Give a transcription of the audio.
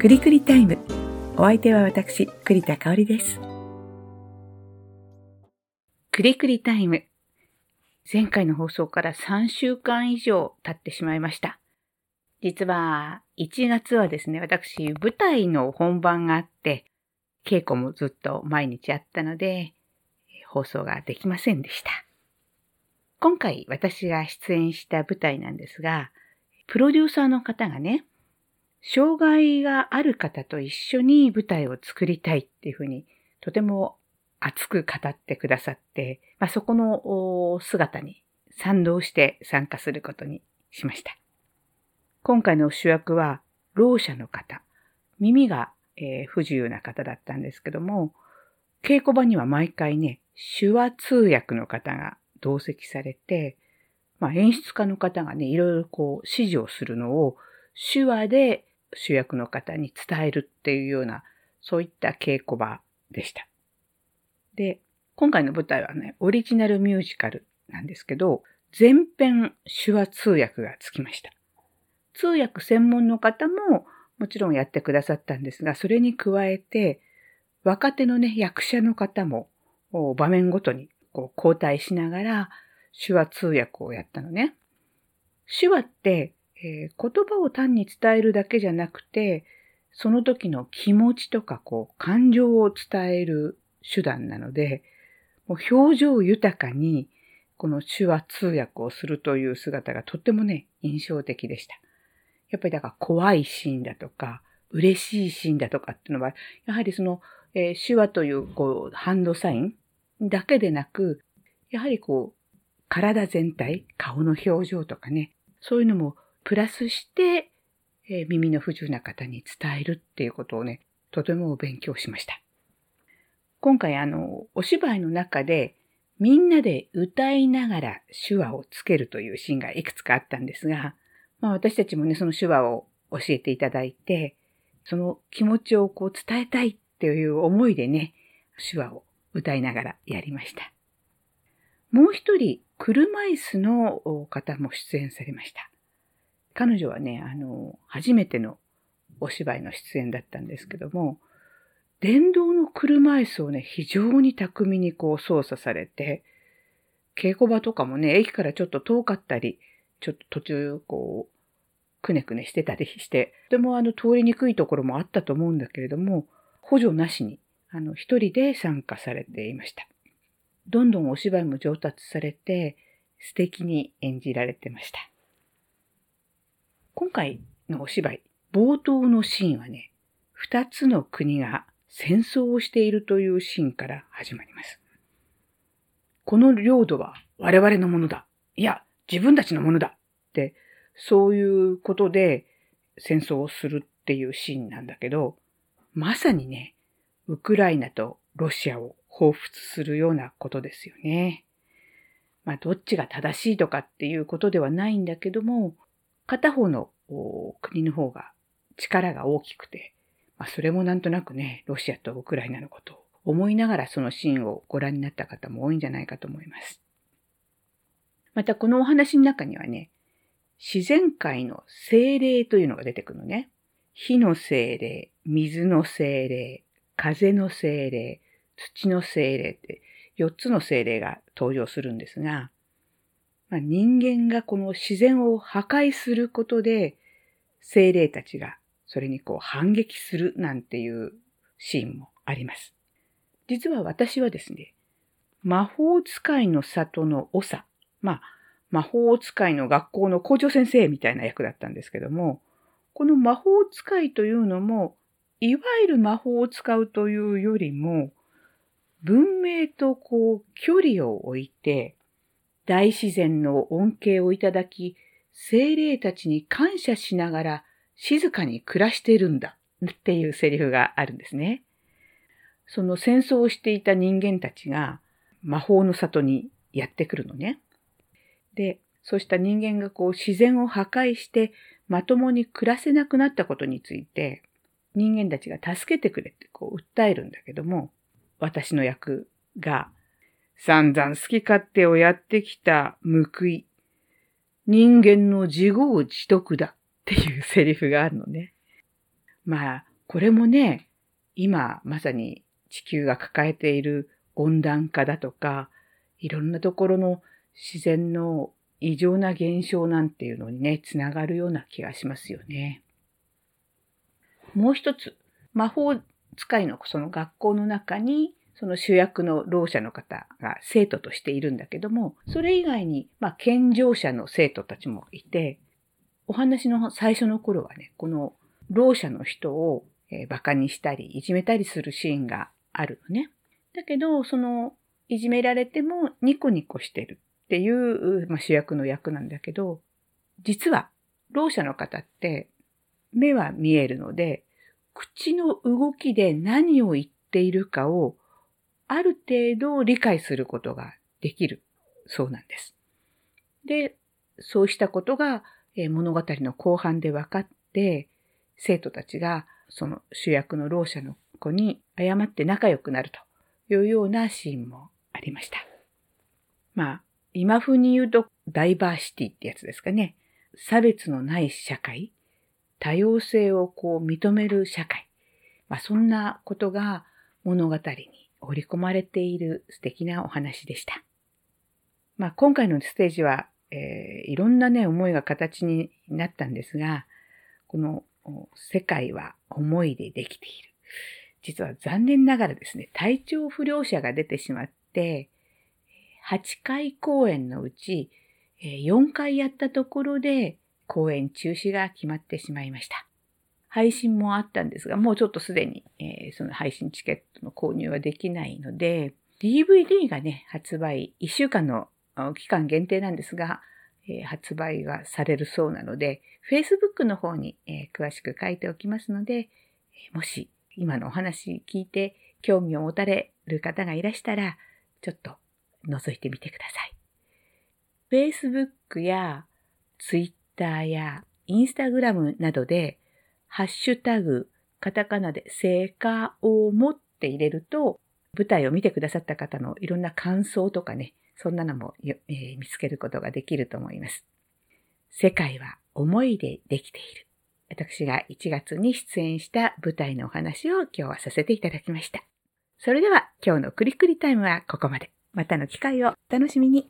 くりくりタイム。お相手は私、栗田香織です。くりくりタイム。前回の放送から3週間以上経ってしまいました。実は、1月はですね、私、舞台の本番があって、稽古もずっと毎日あったので、放送ができませんでした。今回私が出演した舞台なんですが、プロデューサーの方がね、障害がある方と一緒に舞台を作りたいっていうふうにとても熱く語ってくださって、まあ、そこの姿に賛同して参加することにしました。今回の主役は、ろう者の方、耳が、えー、不自由な方だったんですけども、稽古場には毎回ね、手話通訳の方が同席されて、まあ、演出家の方がね、いろいろこう指示をするのを手話で主役の方に伝えるっていうような、そういった稽古場でした。で、今回の舞台はね、オリジナルミュージカルなんですけど、全編手話通訳がつきました。通訳専門の方ももちろんやってくださったんですが、それに加えて、若手のね、役者の方も場面ごとにこう交代しながら手話通訳をやったのね。手話ってえー、言葉を単に伝えるだけじゃなくて、その時の気持ちとかこう感情を伝える手段なので、もう表情豊かにこの手話通訳をするという姿がとってもね、印象的でした。やっぱりだから怖いシーンだとか、嬉しいシーンだとかっていうのは、やはりその、えー、手話というこうハンドサインだけでなく、やはりこう、体全体、顔の表情とかね、そういうのもプラスして、えー、耳の不自由な方に伝えるっていうことをね、とても勉強しました。今回あの、お芝居の中でみんなで歌いながら手話をつけるというシーンがいくつかあったんですが、まあ私たちもね、その手話を教えていただいて、その気持ちをこう伝えたいっていう思いでね、手話を歌いながらやりました。もう一人、車椅子の方も出演されました。彼女はね、あの、初めてのお芝居の出演だったんですけども、電動の車椅子をね、非常に巧みにこう操作されて、稽古場とかもね、駅からちょっと遠かったり、ちょっと途中こう、くねくねしてたりして、とてもあの通りにくいところもあったと思うんだけれども、補助なしに、あの、一人で参加されていました。どんどんお芝居も上達されて、素敵に演じられてました。今回のお芝居、冒頭のシーンはね、二つの国が戦争をしているというシーンから始まります。この領土は我々のものだ。いや、自分たちのものだ。って、そういうことで戦争をするっていうシーンなんだけど、まさにね、ウクライナとロシアを彷彿するようなことですよね。まあ、どっちが正しいとかっていうことではないんだけども、片方の国の方が力が大きくて、まあ、それもなんとなくね、ロシアとウクライナのことを思いながらそのシーンをご覧になった方も多いんじゃないかと思います。またこのお話の中にはね、自然界の精霊というのが出てくるのね。火の精霊、水の精霊、風の精霊、土の精霊って4つの精霊が登場するんですが、まあ、人間がこの自然を破壊することで、精霊たちがそれにこう反撃するなんていうシーンもあります。実は私はですね、魔法使いの里の長、まあ、魔法使いの学校の校長先生みたいな役だったんですけども、この魔法使いというのも、いわゆる魔法を使うというよりも、文明とこう距離を置いて、大自然の恩恵をいただき、精霊たちに感謝しながら静かに暮らしているんだっていうセリフがあるんですね。その戦争をしていた人間たちが魔法の里にやってくるのね。で、そうした人間がこう自然を破壊してまともに暮らせなくなったことについて人間たちが助けてくれってこう訴えるんだけども、私の役が散々好き勝手をやってきた報い。人間の自業自得だっていうセリフがあるのね。まあ、これもね、今まさに地球が抱えている温暖化だとか、いろんなところの自然の異常な現象なんていうのにね、つながるような気がしますよね。もう一つ、魔法使いのその学校の中に、その主役のろう者の方が生徒としているんだけども、それ以外に、まあ、健常者の生徒たちもいて、お話の最初の頃はね、このろう者の人を、えー、馬鹿にしたり、いじめたりするシーンがあるのね。だけど、その、いじめられてもニコニコしてるっていう、まあ、主役の役なんだけど、実は、ろう者の方って目は見えるので、口の動きで何を言っているかをある程度理解することができるそうなんです。で、そうしたことが物語の後半で分かって、生徒たちがその主役のろう者の子に謝って仲良くなるというようなシーンもありました。まあ、今風に言うとダイバーシティってやつですかね。差別のない社会、多様性をこう認める社会。まあ、そんなことが物語に織り込まれている素敵なお話でした。まあ、今回のステージは、えー、いろんなね、思いが形になったんですが、この世界は思いでできている。実は残念ながらですね、体調不良者が出てしまって、8回公演のうち4回やったところで公演中止が決まってしまいました。配信もあったんですが、もうちょっとすでに、えー、その配信チケットの購入はできないので、DVD がね、発売、1週間の期間限定なんですが、えー、発売がされるそうなので、Facebook の方に、えー、詳しく書いておきますので、もし今のお話聞いて興味を持たれる方がいらしたら、ちょっと覗いてみてください。Facebook や Twitter や Instagram などでハッシュタグ、カタカナで成果を持って入れると、舞台を見てくださった方のいろんな感想とかね、そんなのも、えー、見つけることができると思います。世界は思いでできている。私が1月に出演した舞台のお話を今日はさせていただきました。それでは今日のクリクリタイムはここまで。またの機会をお楽しみに。